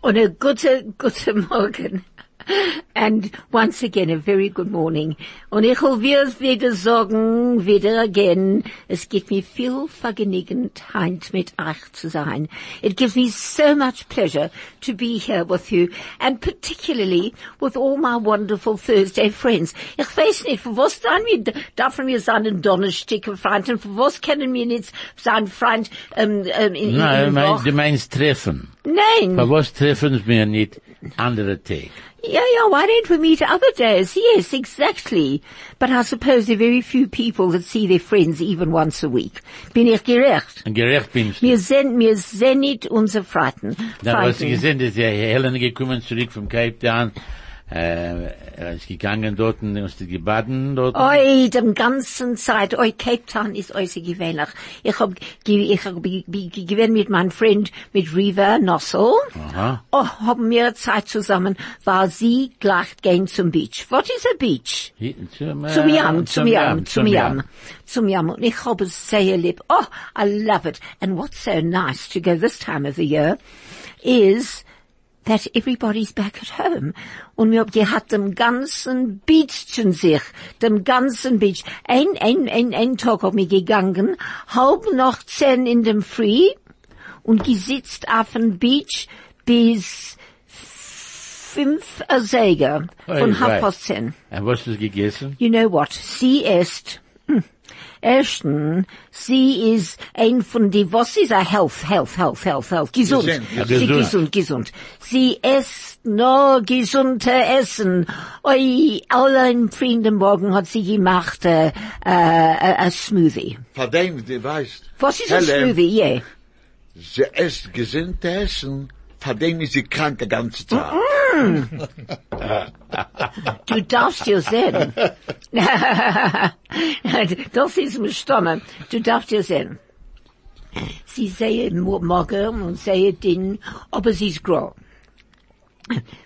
und a gute, gute Morgen. And once again, a very good morning. Und ich will wieder sagen, wieder again, es gibt mir viel Vergnügenheit mit euch zu sein. It gives me so much pleasure to be here with you, and particularly with all my wonderful Thursday friends. Ich weiß nicht, für was dann wir, dürfen wir sein Donnerstag Freund, und für was können wir nicht sein Freund, ähm, um, ähm, um, in, Nein, in, meinst, du meinst treffen. Nein. Für was treffen wir nicht andere Tag? Yeah, yeah, why don't we meet other days? Yes, exactly. But I suppose there are very few people that see their friends even once a week. Bin ich gerecht? Gerecht bin ich. Wir sind, wir sind nicht unsere Freiten. Dann du Freiten. gesehen, dass der Helen gekommen zurück vom Cape Town, äh, er ist gegangen dort und ist gebaden dort. Oi, dem ganzen Zeit, oi, Cape Town ist äußerst gewöhnlich. Ich hab, ich hab ge- ge- mit meinem Freund, mit Riva Nossel. Aha. Oh, haben wir Zeit zusammen, weil sie gleich gehen zum Beach. What is a beach? Hier, Zum, äh, Zum Yam, zum Yam, zum Yam, zum Yam. Und ich habe es sehr lieb. Oh, I love it. And what's so nice to go this time of the year is that everybody's back at home. Und wir haben hat dem ganzen Beach sich, dem ganzen Beach. Ein, ein, ein, ein Tag hab gegangen, halb noch zehn in dem Früh und gesitzt auf dem Beach bis fünf Säger von halb past zehn. Und was hast du gegessen? You know what? Sie ist, hm, ersten, sie ist ein von die, was ist a health, health, health, health, health, gesund. Gesund, ja. Sie Gesund. gesund, gesund. Sie isst nur gesunde Essen. Oi, allein Freunde morgen hat sie gemacht, äh, äh, a Smoothie. Von dem, du weißt. Was ist Helen, Smoothie? Yeah. Sie isst gesund Essen. Von dem ist sie krank die ganze Zeit. Du darfst dir sehen. das ist mein Stamme. Du darfst dir sehen. Sie sehen mo- morgen und sehen den, aber sie ist groß.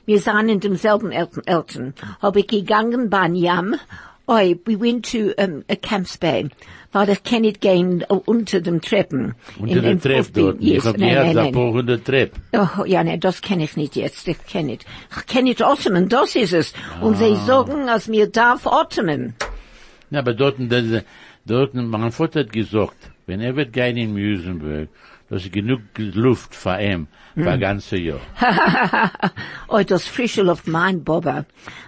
Wir sind in demselben Eltern, Eltern. Hab ich gegangen bei Yam. Oi, we went to um, a Camps Bay. Weil ich kann nicht gehen uh, unter dem Treppen. Unter der Treppe dort. Ich Yes, hab nein, gehört, nein, da nein. paar hundert Treppe. Oh, ja, ne, das kenne ich nicht jetzt. Ich kenne nicht. Ich kenne nicht Ottoman, das ist es. Und sie sagen, als mir darf Ottoman. Ja, aber dort, das, dort, mein Vater hat gesagt, wenn er wird gehen in Musenberg, das ist genug Luft für ihn, für ein ganzes Jahr. oh, das frische Luft, mein Baba.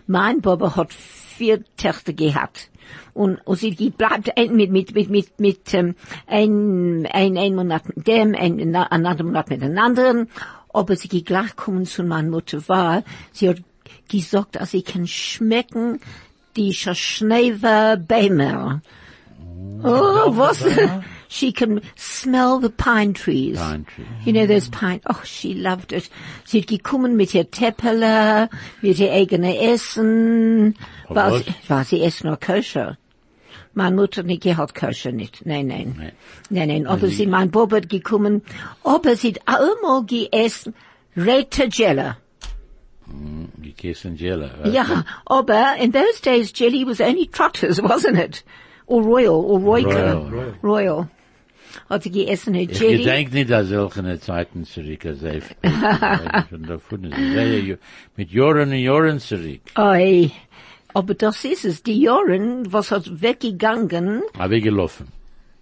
Mein Baba hat vier Töchter gehabt. Und, und sie bleibt ein, mit, mit, mit, mit, mit, ähm, ein, ein, ein Monat mit dem, ein, ein anderer Monat mit einem anderen. Aber sie gleich kommen zu meiner Mutter war, sie hat gesagt, dass sie kann schmecken, die Schneewer Bämer. Oh, was? She can smell the pine trees. Pine trees. You know those pine, oh, she loved it. Sie hat gekommen mit ihr Teppele, mit ihr eigene Essen. Aber War was? sie, war sie erst noch koscher? Meine Mutter nicht gehabt koscher nicht. Nein, nein. Nee. Nein, nein. Aber sie, mein Bob hat gekommen, aber sie hat einmal gegessen, Rete Jella. Gegessen mm, Jelly. Ja, aber in those days jelly was only trotters, wasn't it? Or royal, or royal. Royal. Royal. Hat sie gegessen, her Ich jelly. gedenk nicht an solche Zeiten zurück, als er schon davon ist. Mit Jahren und Jahren zurück. Oi. Aber das ist es. Die Jahren, was hat weggegangen, Habe ich gelaufen.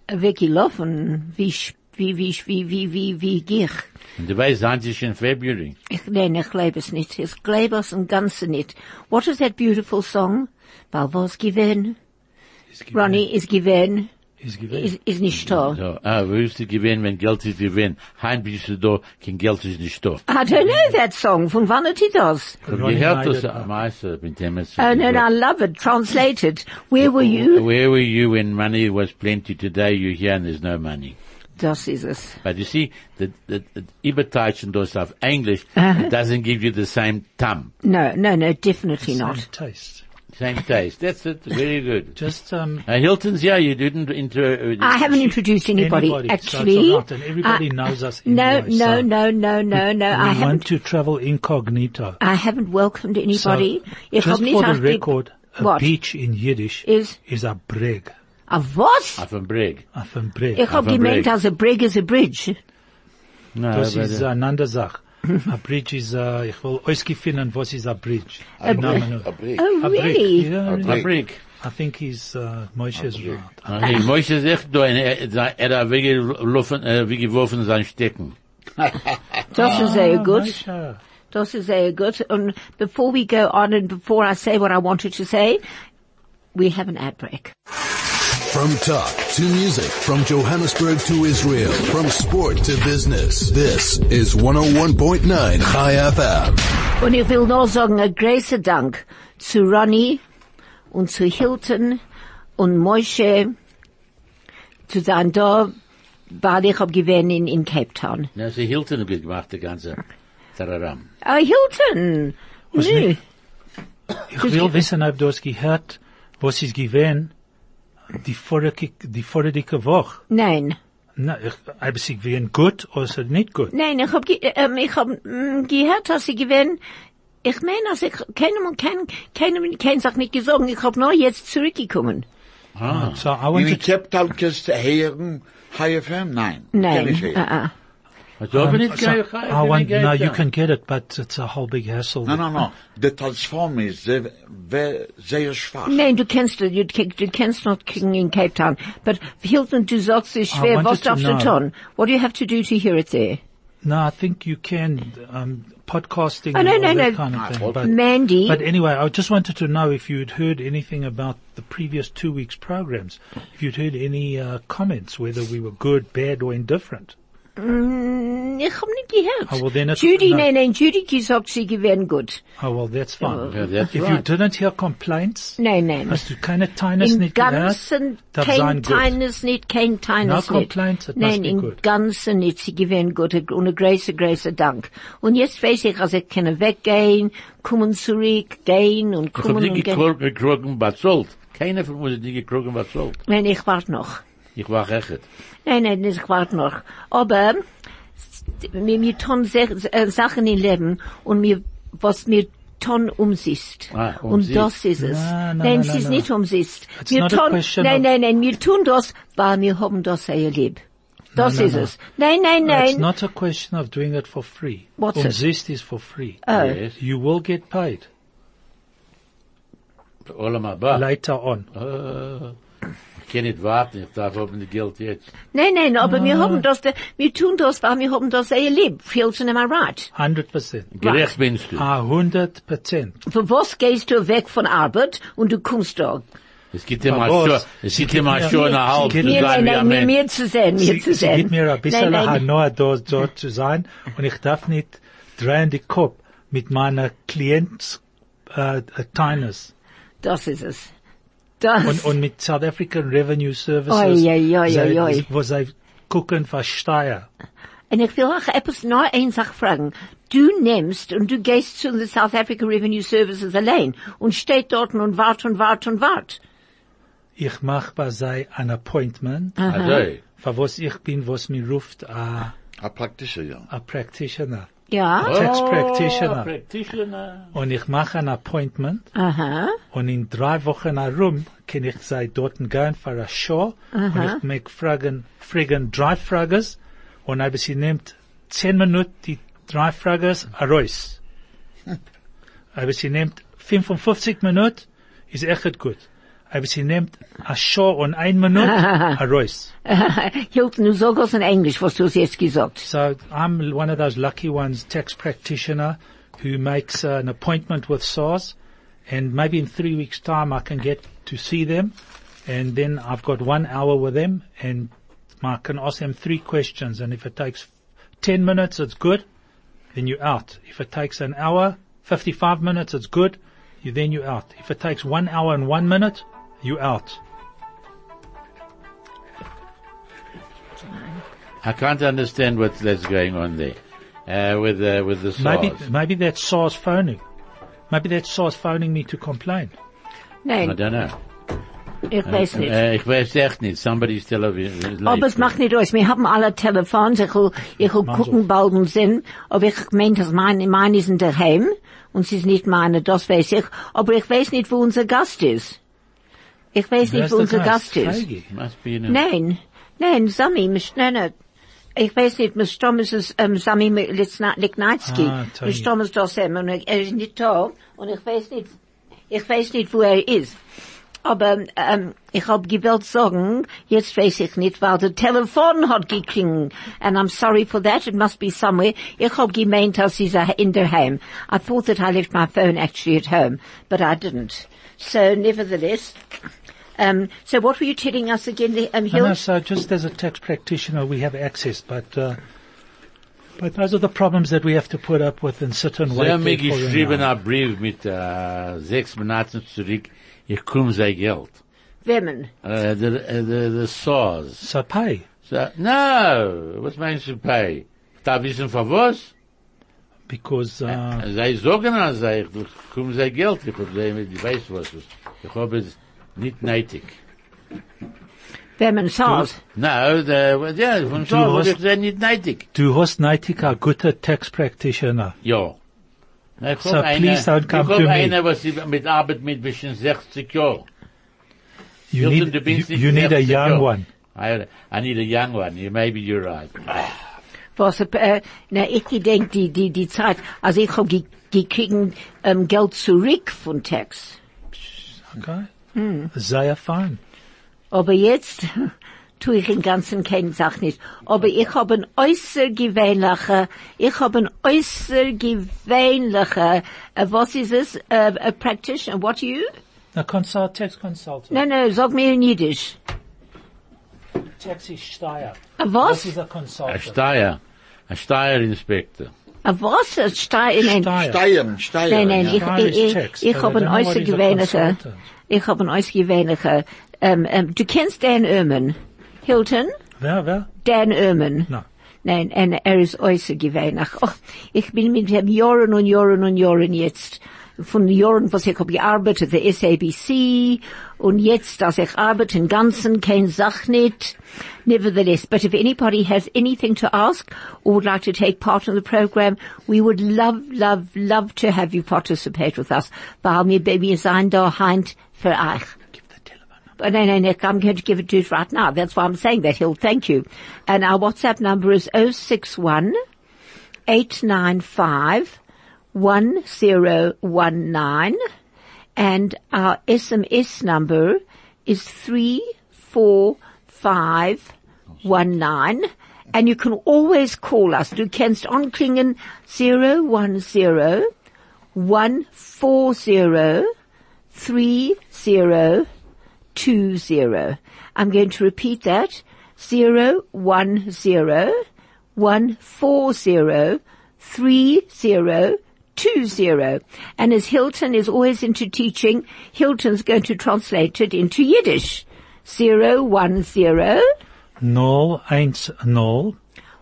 weggelaufen, wie, wie, wie, wie, wie, wie, wie Gier. Und du weißt, sind sie schon February. Ich, nein, ich glaube es nicht. Ich glaube es im Ganzen nicht. What is that beautiful song? Weil was gewinn? Ronnie is gewinn. Ist gewesen. Is, is nicht da. So, ah, wo ist du gewesen, wenn Geld ist gewesen? Hein bist du da, kein Geld ist nicht da. I don't know that song. Von wann hat he das? Ich hab Ronnie gehört, Schneider. das am meisten mit dem es Oh no, no, I love it. Translated. Where were you? Where were you when money was plenty? Today you're here and there's no money. Das ist es. But you see, the, the, the Überteichen does of English, Uh-huh. it doesn't give you the same thumb, No, no, no, definitely Same not. taste. Same taste. That's it. Very good. Just, um, Uh, Hilton's here. You didn't inter. Uh, I haven't introduced anybody, Anybody, so it's actually. not, and everybody I- knows us No, anyway, no, so- no, no, no, no. I we haven't. want to travel incognito. I haven't welcomed anybody. So, just for the record, a What? beach in Yiddish Is- is a breg. A was? Auf dem Brig. Auf ein Breg. Ich hab Auf ein gemeint, Brig. als a brig is a bridge. No, Das but, ist uh, eine andere Sache. A bridge is, uh, ich will ausgefinden, was ist a bridge. A Name brick, nur. a brick. Oh, A brick. really? Yeah, A really. A brick. I think he's, uh, Moshe's right. Ah, nee, Moshe sagt da, er er hat weggelaufen, äh, weggeworfen sein Stecken. Das ist sehr gut. Das ist sehr gut. And before we go on and before I say what I wanted to say, we have an ad break. From talk to music, from Johannesburg to Israel, from sport to business. This is 101.9 Chai FM. Und ich will nur sagen, ein großer Dank zu Ronny und zu Hilton und Moshe zu sein da, weil ich hab gewähnt in, in Cape Town. Na, sie Hilton hat gemacht, die ganze Tararam. Ah, Hilton! Was Nö. nicht? Ich will wissen, ob du es gehört, was ist gewesen, die vorige, die vorige Woche. Nein. Na, ich, ob es gewesen gut oder es nicht gut? Nein, ich hab, ähm, ich hab mm, gehört, dass sie gewähnt, ich meine, also ich, keinem, kein, keinem, kein sagt nicht gesagt, ich hab nur jetzt zurückgekommen. Ah. So I In wanted Cape Town kannst du hören, High FM? Nein. Nein, ah, ah. Also, aber Um, nicht so, geil, I want, no, you can get it, but it's a whole big hassle. No, no, no. The Transform is sehr, sehr, sehr schwach. Nein, du kennst, du, du kennst noch King in Cape Town. But Hilton, du sagst es schwer, wanted was to darfst du tun? What do you have to do to hear it there? No, I think you can, um, podcasting Oh, no, and no, all no. kind of thing. But, Mandy, but anyway, I just wanted to know if you'd heard anything about the previous two weeks programs. If you'd heard any, uh, comments, whether we were good, bad or indifferent. Mm, ich hab nicht gehört. Oh, well, Judy, no. nein, nein, Judy gesagt, sie gewähren gut. Oh, well, that's fine. Yeah, that's if you right. didn't hear complaints, Nein, nein. hast du keine Teines In nicht gehört, ganzen, darf kein. Teines nicht, kein Teines No nicht. complaints, it must Nein, be in good. ganzen nicht, sie gewähren gut. Und ein großer, großer Dank. Und jetzt weiß ich, also ich kann weggehen, kommen zurück, gehen und Ich hab kommen nicht und gehen. gekrogen, gekrogen, bezahlt. Keiner von uns hat nicht gekrogen, bezahlt. Nein, ich warte noch. Ich war echt. Nein, nein, ich warte noch. Aber wir, wir tun sehr, äh, Sachen im Leben und wir, was wir tun umsiehst. Ah, und umsiehst. das ist es. Na, na, nein, na, es ist nicht umsiehst. It's Wir not a tun, question nein, of- nein, nein, wir tun das, weil wir haben das sehr lieb. Das no, ist no. es. Nein, nein, it's nein. not a question of doing it for free. What's it? Umzist is for free. Oh. Yes. You will get paid later on. Ich kann nicht warten, ich darf haben die Geld jetzt. Nein, nein, aber Ah. wir haben das, wir tun das, weil wir haben das sehr lieb. Hilton, am I right? 100%. Gerecht bist du. A 100%. Für was gehst du weg von Arbeit und du kommst da? Es gibt immer schon, es gibt immer schon eine halbe, zu sein nein, nein, mir, zu sehen, mir zu sehen. gibt mir ein bisschen. Hanoi da, dort zu sein und ich darf nicht drehen die Kopf mit meiner Klients, äh, äh, Tinus Das ist es. Das. und, und mit South African Revenue Services, Oi, oi, oi, sie- oi, wo sie gucken für Steuer. Und ich will auch etwas noch eins auch fragen. Du nimmst und du gehst zu den South African Revenue Services allein und steht dort und wart und wart und wart. Ich mach bei sie ein Appointment, Also, für was ich bin, was mir ruft, a, A ja. a Practitioner. Ja? Tax Oh, Practitioner. Practitioner. Und ich mache ein Appointment Aha. und in drei Wochen herum kann ich sie dort gehen für eine Show Aha. und ich mag Fragen, Fragen, drei Fragen und aber sie nimmt zehn Minuten die drei Fragen heraus. aber sie nimmt 55 Minuten, ist echt gut. Aber sie nimmt eine Show und ein Minute heraus. Hilton, du sagst es in Englisch, was du jetzt gesagt. So I'm one of those lucky ones, tax practitioner, who makes uh, an appointment with SARS, and maybe in three weeks' time I can get to see them, and then I've got one hour with them, and I can ask them three questions, and if it takes ten minutes, it's good, then you're out. If it takes an hour, 55 minutes, it's good, you then you're out. If it takes one hour and one minute, you're out. I can't understand what's that's going on there. Uh, with, uh, with the Maybe, SARS. maybe that's SARS phoning. Maybe that's SARS phoning me to complain. I don't know. ich weiß nicht. Äh, ich weiß echt nicht. Somebody's television. Aber es macht nicht aus. Wir haben alle Telefons. Ich will, ich will gucken bald und sehen. Aber ich meine, dass meine, meine sind daheim. Und sie ist nicht meine, das weiß ich. Aber ich weiß nicht, wo unser Gast ist. Ich weiß nicht, wo unser Gast? Ist. Feige. Must be in a, Nein, nein, Sami, mich, nein. Ich weiß nicht, mit Stom ist ähm, Sami Tony. Mit Stom ist das, ähm, und er ist nicht da, und ich weiß nicht, ich weiß nicht, wo er ist. Aber, ähm, ich hab gewollt sagen, jetzt weiß ich nicht, weil der Telefon hat geklingelt. And I'm sorry for that, it must be somewhere. Ich hab gemeint, dass sie in der Heim. I thought that I left my phone actually at home, but I didn't. So, nevertheless, um, so what were you telling us again, um, No, Hill? no, so just as a tax practitioner, we have access, but, uh, but those are the problems that we have to put up with and sit and Sie wait haben mir there geschrieben hour. einen Brief mit äh, sechs Monaten zurück, ich komm sein Geld. Women. Äh, der, äh, der, der SARS. So pay. So, no, was meinst du pay? Da wissen von was? Because, uh, Sie sagen an sich, ich komm sein Geld, ich hab sie, ich weiß was, ich hab es nicht nötig. Women SARS. No, der, ja, von so, hast- ich sei nicht nötig. du hast neitig a guter tax practitioner. Ja. Ich So eine, please don't come ich hab to me. eine, was sie mit Arbeit mit bisschen 60 Jahren. You need, you, you need a young Jahre. one. I, I need a young one. You, maybe you're right. Was, äh, na, ich gedenk die, die, die Zeit, also ich hab ge, gekriegen, ähm, Geld zurück von Tax. Okay? Sehr fein. Aber jetzt tue ich im Ganzen keine Sache nicht. Aber ich habe ein äußergewöhnlicher, ich habe ein äußergewöhnlicher, äh, was ist es, äh, a practitioner, what are you? A consult, tax consultant. No, no, sag mir in Jiddisch. Steyr. A This was? is a A consultant. Steuer, a was? A Stei, nein, Steyr. Steiern, Steiern. nein, nein, ja. ich, ich, ich, ich habe ein äußergewöhnlicher, consultant. ich habe ein äußergewöhnlicher, ähm, ähm, du kennst Dan Ehrman, Hilton? Wer, wer? Dan Ehrman. No. Nein, en er ist äußergewöhnlich. Oh, ich bin mit ihm Jahren und Jahren und Jahren jetzt. Von Jahren, was ich habe gearbeitet, der SABC, und jetzt, als ich arbeite im Ganzen, kein Sach nicht. Nevertheless, but if anybody has anything to ask or would like to take part in the program, we would love, love, love to have you participate with us. Weil wir, wir sein da heint für euch. But no, no, no, I'm going to give it to you right now. That's why I'm saying that, Hill. Thank you. And our WhatsApp number is 061 895 1019 and our SMS number is 34519 and you can always call us. Du kannst anklingen 010 140 30. I'm going to repeat that. Zero one zero one four zero three zero two zero. And as Hilton is always into teaching, Hilton's going to translate it into Yiddish. Zero one zero Null, eins, null,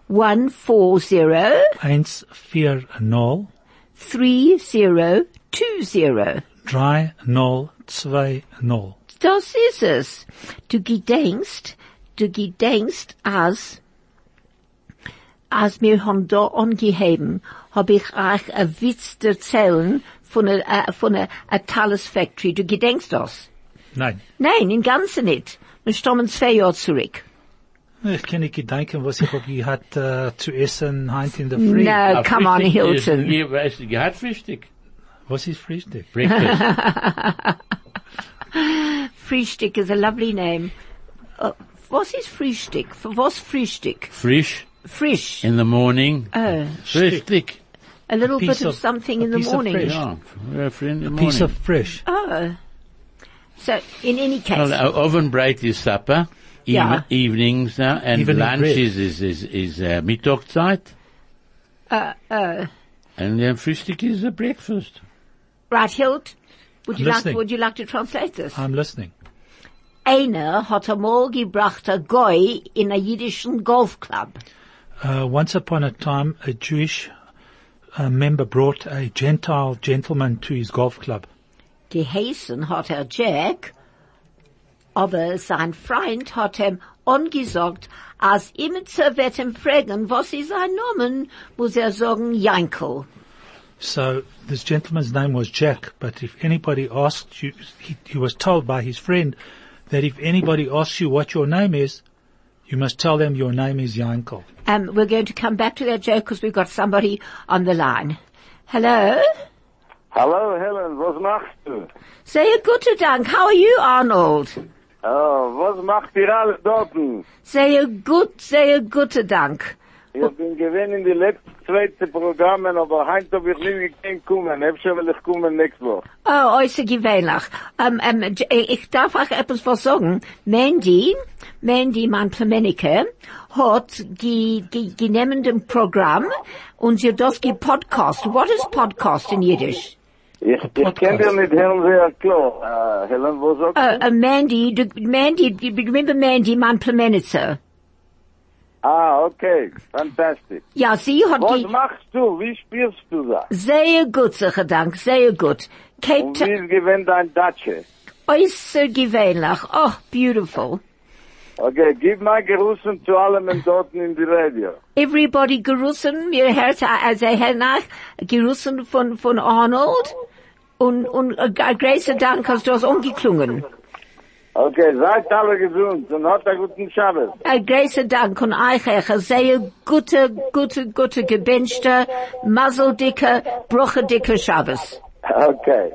one four zero eins, vier, null, three zero two zero. drei, null, zwei, null. Das ist es. Du gedenkst, du gedenkst, als, als wir haben da angeheben, hab ich euch ein Witz erzählen von einer, von einer, einer Factory. Du gedenkst das? Nein. Nein, im Ganzen nicht. Wir stammen zwei Jahre zurück. Ich kann nicht gedenken, was ich hab gehabt, äh, zu essen, heint in der Früh. No, A come on, Hilton. Ihr weißt, ihr hat Frühstück. Was ist Frühstück? Breakfast. Frühstück is a lovely name. Uh, was ist Frühstück? Für was Frühstück? Frisch Frisch. in the morning. Oh, Frühstück. a little piece bit of, of- something a in the piece of morning. fresh. Ja, ja, in the Piece morning. of fresh. Oh. So, in any case. Well, uh, oven bread is supper. Eve- Ja. Evenings now, and Evening lunch bread. is, is, is, is uh, Mittagzeit. uh, uh, And then Frühstück is a breakfast. Right, Hilt, would you like, would you like to translate this? I'm listening. Einer hat einmal gebracht a Goy in a jiddischen Golfclub. Uh, once upon a time, a Jewish uh, member brought a Gentile gentleman to his golf club. Geheißen hat er Jack, aber sein Freund hat ihm angesagt, als immer zu wird fragen, was ist sein Name, muss er sagen Jankel. So this gentleman's name was Jack, but if anybody asked you, he, he was told by his friend that if anybody asks you what your name is, you must tell them your name is Yankel. Um, we're going to come back to that joke because we've got somebody on the line. Hello? Hello, Helen, was machst du? Sehr guten Dank. How are you, Arnold? Oh, was macht ihr alles dorten? Sehr gut, sehr guten Dank. Ich bin gewinn in die letzten zweite Programmen, aber heint hab ich nicht gekannt kommen. Efter will ich kommen nächste Woche. Oh, äußer gewöhnlich. Ähm, ähm, J- ich darf auch etwas was sagen. Mandy, Mandy, mein Plemenike, hat ge, ge, genommen dem Programm und sie das gepodcast. What is podcast in Yiddish? Ich, ich kenn dir nicht hören sehr klar. Uh, Helen, was sagst Uh, uh, Mandy, du, Mandy, you remember Mandy, mein Plemenitzer? Ah, okay. Fantastisch. Ja, sie hat Was die, machst du? Wie spielst du das? sehr gut, sicher Dank, sehr gut. Cape Und wie Town, ist gewinn dein Datsche? äußer gewöhnlich. Oh, beautiful. Okay, gib mal Gerussen zu allem in dorten in die Radio. Everybody gerussen, mir hört also hernach gerussen von, von Arnold und, und äh, Grace Dank hast du das umgeklungen. Okay, seid alle gesund und habt einen guten Schabbat. Äh, Grace Dank und euch eine sehr gute, gute, gute gebenchte, mazzeldicke, bruchedicke Shabbos. Okay.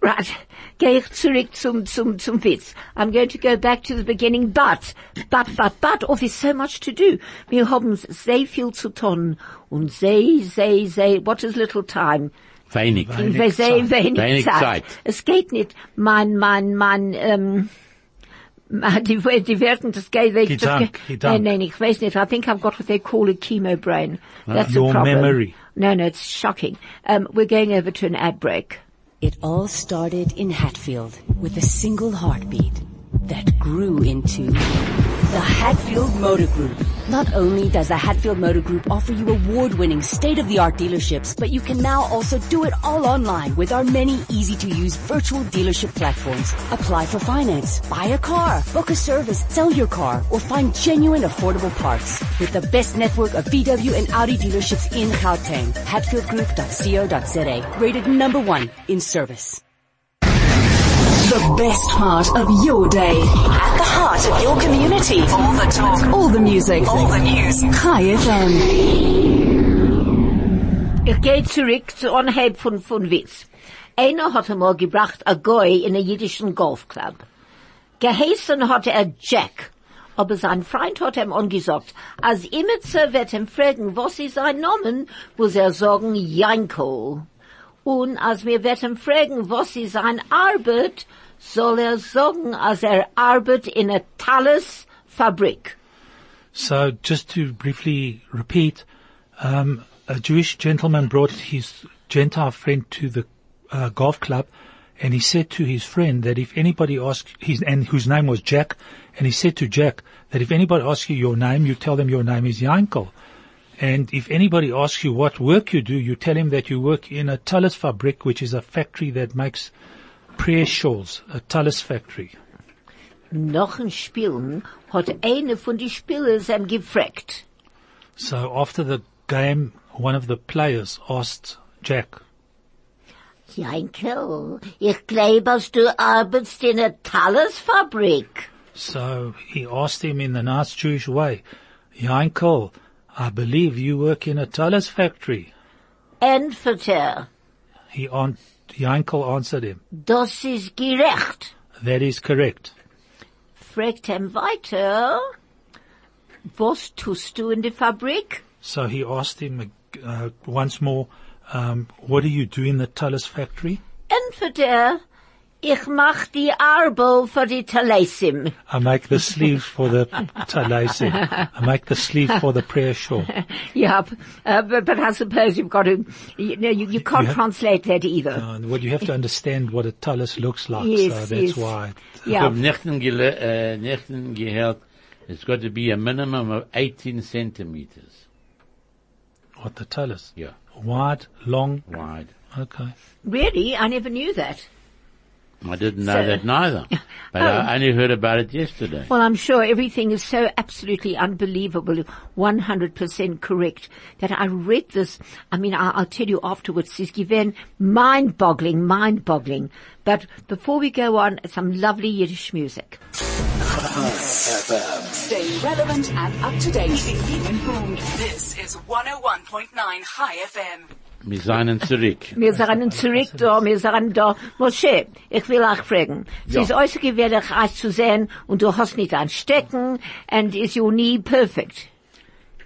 Right. Gehe ich zurück zum, zum, zum Witz. I'm going to go back to the beginning, but, but, but, but, oh, is so much to do. Wir haben sehr viel zu tun und sehr, sehr, sehr, what is little time? Wenig. Wir sehr wenig Wenig Zeit. Zeit. Es geht nicht, mein, mein, mein, ähm, die, die werden das geht weg. das Gedank, geht- Nein, nein, ich weiß nicht. I think I've got what they call a chemo brain. That's Your the problem. memory. No, no, it's shocking. Um, we're going over to an ad break. It all started in Hatfield with a single heartbeat that grew into the Hatfield Motor Group. Not only does the Hatfield Motor Group offer you award-winning state-of-the-art dealerships, but you can now also do it all online with our many easy-to-use virtual dealership platforms. Apply for finance, buy a car, book a service, sell your car, or find genuine affordable parts. With the best network of VW and Audi dealerships in Gauteng, hatfieldgroup.co.za, rated number one in service. The best part of your day. At the heart of your community. All the talk. All the music. All the news. Chai FM. Ich gehe zurück zu Anheb von, von Witz. Einer hat einmal gebracht a Goy in a jüdischen Golfclub. Geheißen hat er Jack, aber sein Freund hat ihm angesagt, als immer zu wird ihm fragen, was ist sein Name, muss er sagen, Janko. Und als wir wird ihm fragen, was ist sein Arbeit, soll er sagen, als er arbeitet in a Thales Fabrik. So just to briefly repeat, um, a Jewish gentleman brought his Gentile friend to the uh, golf club, and he said to his friend that if anybody asks his and whose name was Jack, and he said to Jack that if anybody asks you your name, you tell them your name is Yankel. And if anybody asks you what work you do, you tell him that you work in a Talus Fabrik, which is a factory that makes prayer shawls, a Talus factory. Noch ein Spielen hat eine von die Spieler ihm gefragt. So after the game, one of the players asked Jack, Jankel, ich glaube, dass du arbeitest in einer Talasfabrik. so he asked him in the nice Jewish way, Yankel, I believe you work in a Talus factory. Entweder, He an- Yankel answered him, das ist gerecht. that is correct. Fragt ihm weiter, was tust du in der Fabrik? So he asked him uh, once more, um, what do you do in the Talus factory? Entweder, ich mach die Arbel für die Talasim. I make the sleeves for the Talasim. I make the sleeves for the prayer shawl. Yeah, uh, but, but I suppose you've got to, you know, you, you can't have- translate that either. Uh, well, you have to understand what a talus looks like, Yes, so that's yes. why. Ich Yeah. hab nächten, gele äh, gehört, it's got to be a minimum of 18 centimeters. What the talus? Yeah, Wide, long, wide. okay. Really? I never knew that. I didn't know So- that neither. But I oh. only heard about it yesterday. Well, I'm sure everything is so absolutely unbelievable, 100% correct, that I read this, I mean, I, I'll tell you afterwards, it's given mind-boggling, mind-boggling. But before we go on, some lovely Yiddish music. FM. Stay relevant and up to date. Keep informed. This is 101.9 Chai FM. Wir seien zurück. Wir sind zurück da, wir sind da. Moshe, ich will auch fragen. Es Ja. ist äußerst gewöhnlich, euch zu sehen, und du hast nicht ein Stecken, and is you nie perfect.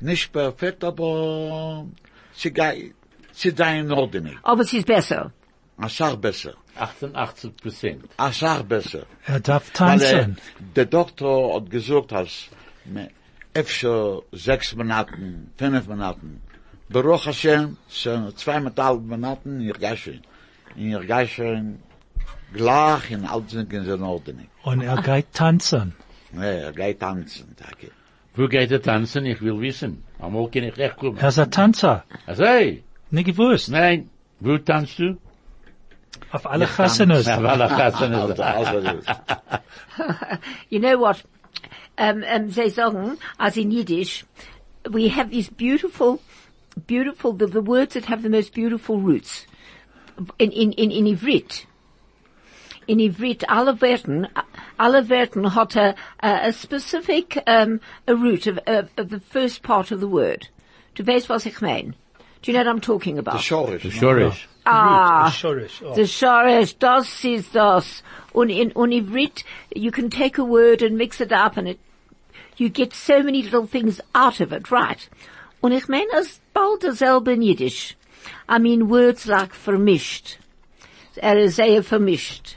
Nicht perfekt, aber sie geht, sie da in Ordnung. Aber es ist besser. A Sach besser. 88 Prozent. A Sach besser. Er darf Weil tanzen. der Doktor hat gesagt, dass me- öfter sechs Monaten, fünf Monaten. Halb Monaten, ihr geht schon. Ihr geht schon gleich in alles sind in Ordnung. Und er geht tanzen. Ja, er geht tanzen, danke. Wo geht er tanzen? Ich will wissen. Einmal kann ich recht kommen. Er ist ein Tanzer. Also, hey, Nicht gewusst. nein. Wo tanzt du? Auf alle Chassanes. Also, das ist- You know what? Um, um, they sagen, as in Yiddish, we have these beautiful, beautiful, the, the words that have the most beautiful roots. In, in, in, in Ivrit. In Ivrit, alle Werten, alle Werten hat a, a, a specific, um, a root of, of, of the first part of the word. Du weißt, was ich mein? Do you know what I'm talking about? der Schorisch. Du schorisch. Ah. Shorish. Oh. The Shoresh, das is das. Und in, und Ivrit, you can take a word and mix it up and it, you get so many little things out of it, right? Und ich meine, es bald dasselbe in Yiddish. I mean, words like vermischt. Er ist sehr vermischt.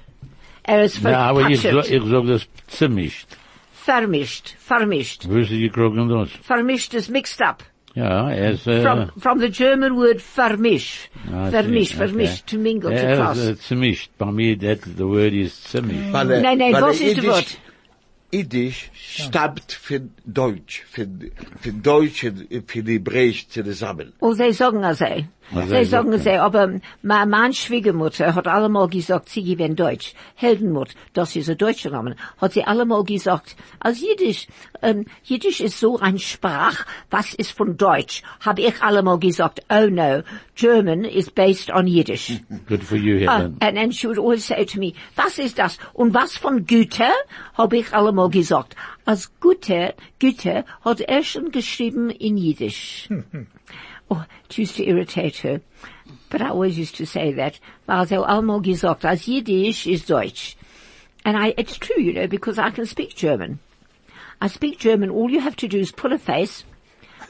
Er ist Ja, aber ich, verpatschert. so- ich sag das ziemlich. Vermischt, vermischt. Wo ist die gekrogen das? Vermischt is mixed up. Ja, er ist, äh, From, from the German word vermisch. ah, vermischt, ziemlich, vermischt, okay. to mingle, to Er cross. ist, äh, ziemlich. Bei mir, that, the word is ziemlich. Weil, äh, Nein, nein, was ist das Wort? Yiddish stammt für Deutsch, für, für Deutsch, und für die Hebräisch zusammen. Oh, sie sagen also. Sie sie sagen also, aber meine, Schwiegermutter hat allemal gesagt, sie gewinnt Deutsch. Heldenmut, das ist ein deutscher Name, hat sie allemal gesagt, als Jiddisch, ähm, Jiddisch ist so ein Sprach, was ist von Deutsch? Habe ich allemal gesagt, oh no, German is based on Yiddish. Good for you, Ah, Helen. and, and she would always say to me, was ist das? Und was von Güter? Habe ich allemal gesagt. Als Güter, Güter hat er schon geschrieben in Jiddisch. oh, it used to irritate her. But I always used to say that. Weil sie allemal gesagt, als Jiddisch ist Deutsch. And I, it's true, you know, because I can speak German. I speak German. All you have to do is pull a face,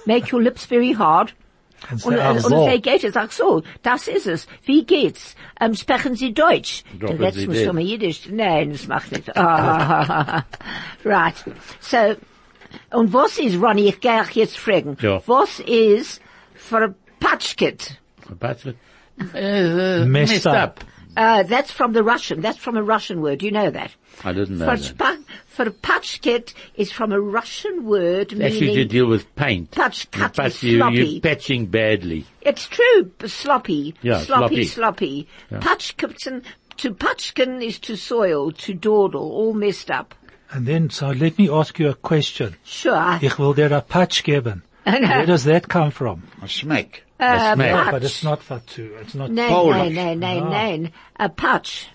make your lips very hard, Und und, und, auch und so. wie geht es? Ach so, das ist es. Wie geht's? Ähm, sprechen Sie Deutsch? Droppen Jetzt Sie muss den. mal Jiddisch. Nein, das macht nicht. Ah, right. So, und was ist, Ronny, ich gehe jetzt fragen. Ja. Was ist verpatschket? Verpatschert. Äh, äh, Messed messed up. up. Uh, that's from the Russian. That's from a Russian word. You know that. I didn't know that. Verpa- Verpatschket is from a Russian word meaning... Actually, to deal with paint. Patch, You cut, patch- you, sloppy. you're patching badly. It's true, sloppy, Yeah, sloppy, sloppy. sloppy. Yeah. Patchkipton, to patchkin is to soil, to dawdle, all messed up. And then, so let me ask you a question. Sure. Ich will dir a patch geben. Where does that come from? A smack. Uh, smell. patch. But it's not Fatu. It's not. Nein, Polish. nein, nein, nein, nein. A patch.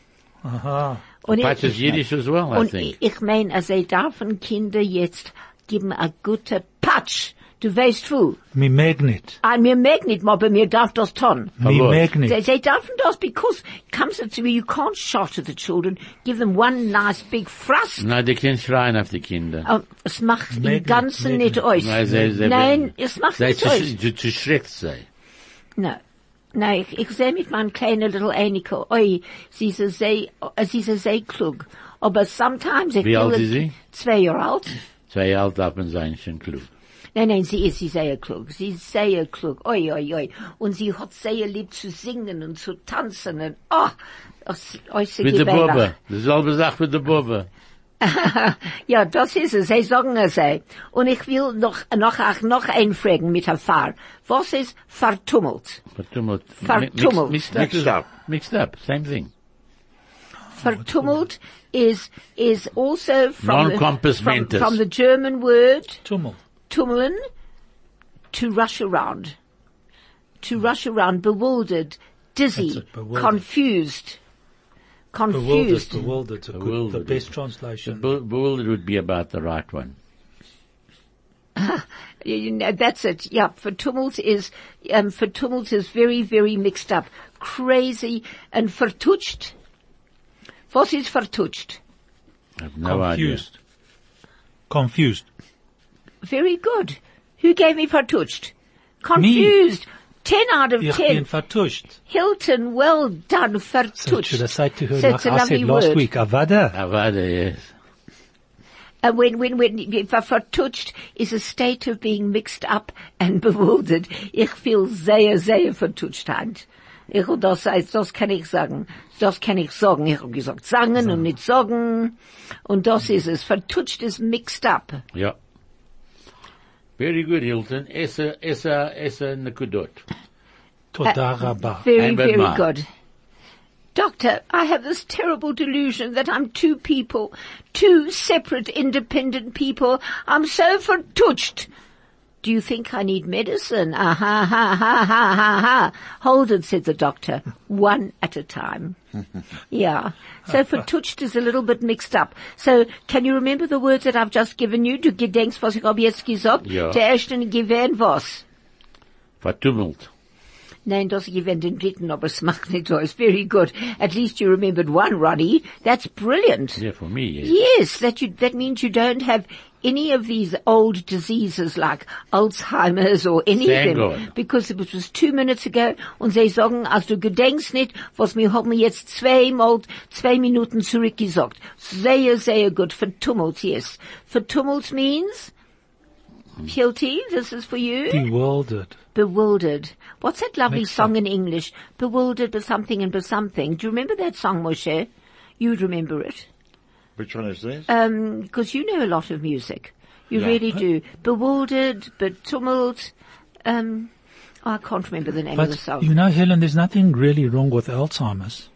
Aha. Und Patch is Yiddish as well, I think. und think. ich mein, also ich dürfen Kinder jetzt geben a gute Patch. Du weißt wo. Mi magnet. Ah, mir mag nicht, aber mir darf das tun. Mi Verlust. They, magnet. they dürfen das because it comes to me, you can't shout at the children, give them one nice big thrust. Nein, die können schreien auf die Kinder. Oh, es macht im Magnet, Ganzen Magnet. nicht aus. Nein, sie- sie- Nein, es macht Sei nicht zu, aus. zu, zu schrecklich sei. No. Nein, ich, ich sehe mit meinem kleinen little Einike, oi, sie ist sehr, äh, sie ist sehr klug. Aber sometimes ich Wie will alt es- ist sie? Zwei Jahre alt. Zwei alt darf man sein, schon klug. Nein, nein, sie ist, sie ist sehr klug. Sie ist sehr klug. Oi, oi, oi. Und sie hat sehr lieb zu singen und zu tanzen und, oh, es, äußere Mit der. Bobbe. Dieselbe Sache mit der Bobbe. Ja, das ist es. Sie sagen es. eh. Und ich will noch, noch, auch noch einfragen mit der Fahr. Was ist vertummelt? Vertummelt. Vertummelt. Mixed, Mixed up. Mixed up. Same thing. Vertummelt is, is also from, the, from, from the German word Tummel. Tummeln, to rush around. To rush around, bewildered, dizzy, That's it, bewildered. confused. Bewildered, confused. bewildered, is a good, the best translation. Be- Bewildered would be about the right one. You know, that's it. Yeah, vertummelt is, um, vertummelt is very, very mixed up. Crazy and vertutscht. Was is vertutscht? I have no idea. Confused. Confused. Very good. Who gave me vertutscht? Confused. Ten out of Ich ten. bin vertuscht. Hilton, well done, So should I say to her, So like it's a I lovely said last word. week, Avada. Avada, yes. And when, when, when, ver- vertutscht is a state of being mixed up and bewildered. Ich feel sehr, sehr vertutschtheit. Ich, will das, heißt, das kann ich sagen. Das kann ich sagen. Ich habe gesagt sagen und nicht sagen. Und das ist es. Vertutscht ist mixed up. Yeah. Very good, Hilton. Essa, essa, essa nekudot. Toda rabba. Very, And very Bedmar. good. Doctor, I have this terrible delusion that I'm two people, two separate independent people. I'm so vertutscht. Do you think I need medicine? Ah ha ha ha ha ha ha. Hold it, said the doctor. One at a time. yeah. So for vertutscht is a little bit mixed up. So can you remember the words that I've just given you? Du gedenkst, was ich hab jetzt gesagt? Ja. Der ersten gewähren was? Vertummelt. Nein, das gewinnt den dritten, aber es macht nicht so. It's very good. At least you remembered one, Ronnie. That's brilliant. Yeah, for me, yes. Yes, that you, that means you don't have any of these old diseases like Alzheimer's or any Thank of them. Because it was two minutes ago und sie sagen, als du gedenkst nicht, was wir haben jetzt zweimal, zwei Minuten zurückgesagt. Sehr, sehr gut. Vertummelt, yes. Vertummelt means, Hilti, this is for you. Bewildered. Bewildered. What's that lovely Mixed song up. in English? Bewildered by something and by something. Do you remember that song, Moshe? You'd remember it. Which one is this? Um, because you know a lot of music. You Yeah. really do. Bewildered, betummelt, um, oh, I can't remember the name of the But, song. you know, Helen, there's nothing really wrong with Alzheimer's.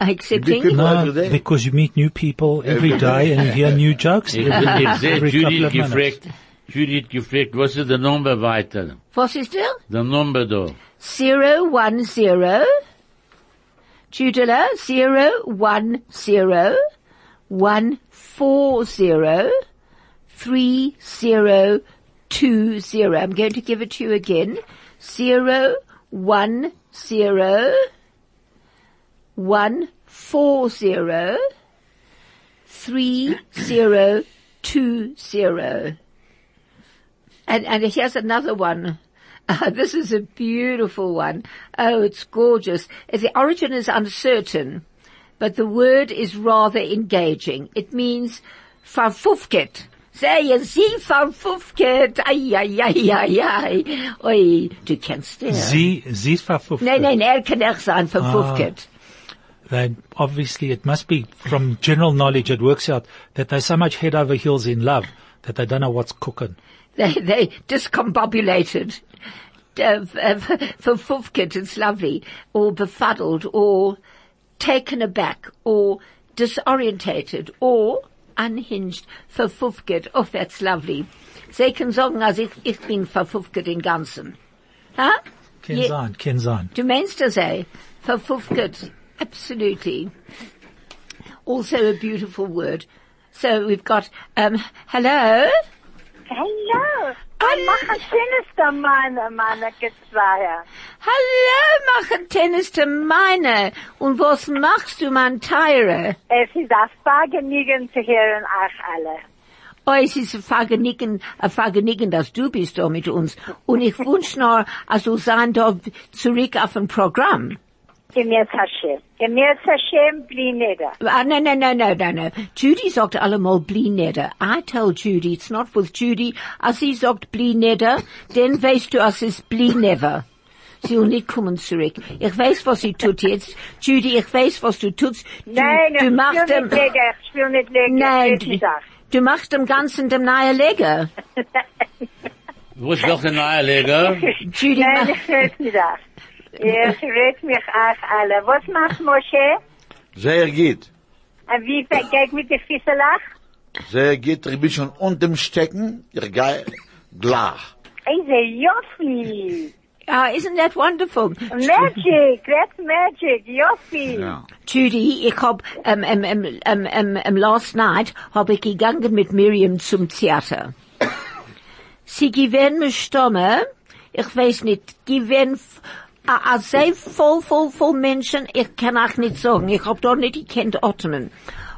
Excepting, No, because you meet new people every day and you hear new jokes Ich, every, every couple Judith of minutes. gefragt, Judith gefragt, was ist der Nummer weiter? was is there? Der Nummer da. Zero one zero. Judela, zero one zero. One four zero. Three zero two zero. I'm going to give it to you again. Zero one zero. One four zero. Three zero two zero. And, and here's another one. Uh, this is a beautiful one. Oh, it's gorgeous. The origin is uncertain, but the word is rather engaging. It means verfufket. Sehen Sie verfufket. Ai, ai, ai, ai, ai. Oi, du kennst den. Sie, sie ist. Nein, nein, er kann auch sein verfufket. They, obviously, it must be from general knowledge. It works out that they're so much head over heels in love that they don't know what's cooking. They, they discombobulated. Uh, verfufket, it's lovely. Or befuddled, or taken aback, or disorientated, or unhinged. Verfufket. Oh, that's lovely. Sie können sagen, also ich, ich bin verfufket im Ganzen. Huh? Ken Ye- sein, ken sein. Du meinst das, eh? Verfufket. Absolutely. Also a beautiful word. So we've got, um, hello? Hallo, ich mache Tennis da meine, meine Gezweier. Hallo, machen Tennis de meine. Und was machst du, mein Teire? Es ist ein Vergnügen zu hören euch alle. Oh, es ist ein Vergnügen, ein Vergnügen, dass du bist da mit uns. Und ich wünsche noch, als du sein da zurück auf ein Programm. Gemäß Hashem. Gemäß Hashem, bli nieder. Ah, no, no, no, no, no, no. Judy sagt allemal bli neder. I tell Judy, it's not with Judy. Als sie sagt bli neder, dann weißt du, als es bli never. Sie will nicht kommen zurück. Ich weiß, was sie tut jetzt. Judy, ich weiß, was du tust. Du, Nein, du ich machst will dem, nicht legen, ich will nicht legen. nein, ich will sagen. du machst dem Ganzen dem neue Leger. Wo ist doch der neue Leger? Judy, Nein, ich will nicht sagen. Ich red mich euch alle. Was macht Moshe? Sehr gut. Und wie geht mit der Fisselach? Sehr gut. Ich bin schon unten Stecken. Ich gehe gleich. Eise Joffi. Ah, isn't that wonderful? Magic, that's magic, Yossi. Ja. Judy, ich hab, ähm, ähm, ähm, ähm, ähm, ähm, last night hab ich gegangen mit Miriam zum Theater. Sie gewähren mir Stimme, ich weiß nicht, gewähren, a, sehr voll, voll, voll Menschen, ich kann auch nicht sagen, ich hab dort nicht gekannt atmen.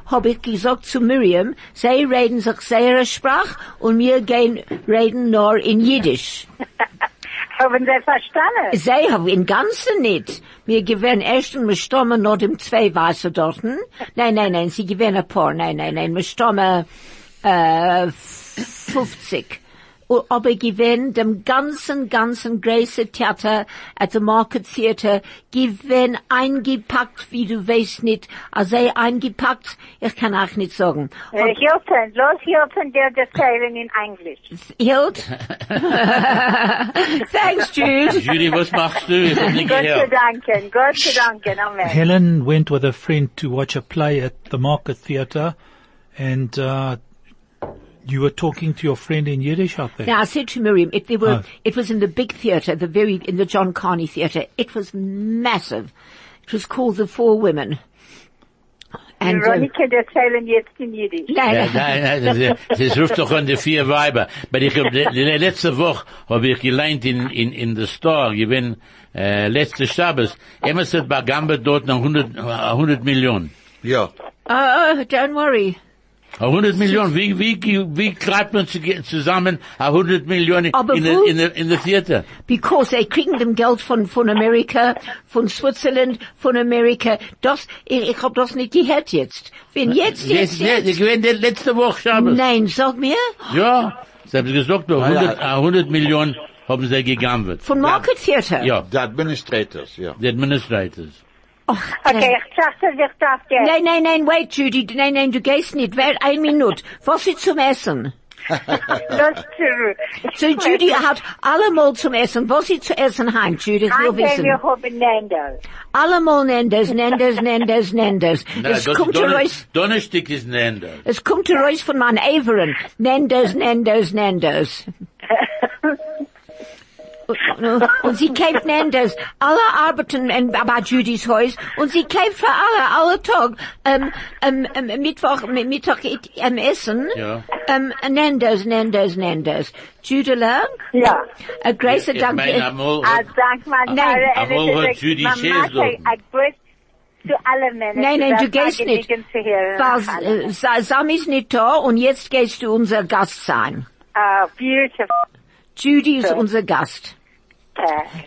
Hab ich gesagt zu Miriam, sie reden sich ihre Sprache und wir gehen reden nur in Jiddisch. Haben Sie verstanden? Sie haben im Ganzen nicht. Wir gewähren erst und wir stammen noch dem zwei Weiße dorten. Nein, nein, nein, sie gewähren ein paar. Nein, nein, nein, wir stammen, äh, 50. Und aber gewähren dem ganzen, ganzen großen Theater at the Market Theater gewähren eingepackt, wie du weißt nicht. Also eingepackt, ich kann auch nicht sagen. Äh, Hilton, los Hilton, der das teilen in Englisch. Hilt? Thanks, Jude. Judy, was machst du? Ich hab nicht Gott zu gehört. danken, Gott zu danken, Amen. Helen went with a friend to watch a play at the Market Theatre, and uh, you were talking to your friend in Yiddish, I think. Now I said to Miriam, it, there were, Oh. it was in the big theatre, the very, in the John Kani Theatre. It was massive. It was called The Four Women. And, uh, Veronika, das teilen jetzt in Jiddisch. nein, Ja, nein, nein, das, das ruft doch an die vier Weiber. Aber ich hab, le- le- letzte Woche habe ich geleint in, in, in der Store, ich bin, äh, letzte Shabbos, immer sind bei Gambe dort noch 100, 100 Millionen. Ja. oh, don't worry. 100 Millionen, wie, wie, wie treibt man zu- zusammen 100 Millionen Aber in der, wo- in in der Theater? Because they kriegen dem Geld von, von Amerika, von Switzerland, von Amerika. Das, ich, ich hab das nicht gehört jetzt. Wenn jetzt, jetzt, Jetzt, jetzt, ich der letzte Woche Shabbos. Nein, sag mir. Ja, sie haben gesagt, nur 100, äh, 100 Millionen haben sie gegeben. Von Market Theatre. Ja, The administrators, ja. die Administrators. Okay, ich dachte, ich darf gehen. Nein, nein, nein, wait, Judy. Nein, nein, du gehst nicht. Wer, ein Minut. Was ist zum Essen? Los zurück. So Judy hat allemal zum Essen. Was ist zu essen heim, Judy? Ich will Ein wissen. wir haben Nando's. Allemal Nendes, Nendes, Nendes, Nendes. Nein, Es das kommt Donner- raus, Donnerstag ist ein Ende. es kommt raus von meinen Everen. Nendes, Nendes, Nendes. Und- Und sie kauft Nendes. Alle arbeiten in, bei Judys Haus und sie kauft für alle, alle Tag, ähm, ähm, ähm, Mittwoch, mi- Mittag it- ähm, Essen. Ja. Ähm, Nendes, Nendes, Nendes. Judela, Ja. a großer Ich Dank. meine, einmal, Ah, dank mal, Nein, Tara, aber und es wo ist hat Judy Mama, Scherz ich- dort? ich grüß zu allen Männern. Nein, nein, das du gehst war nicht. genügend zu hören. Was, Alle. äh, Sa- Sam ist nicht da und jetzt gehst du unser Gast sein. Ah, beautiful. Judy ist unser Gast.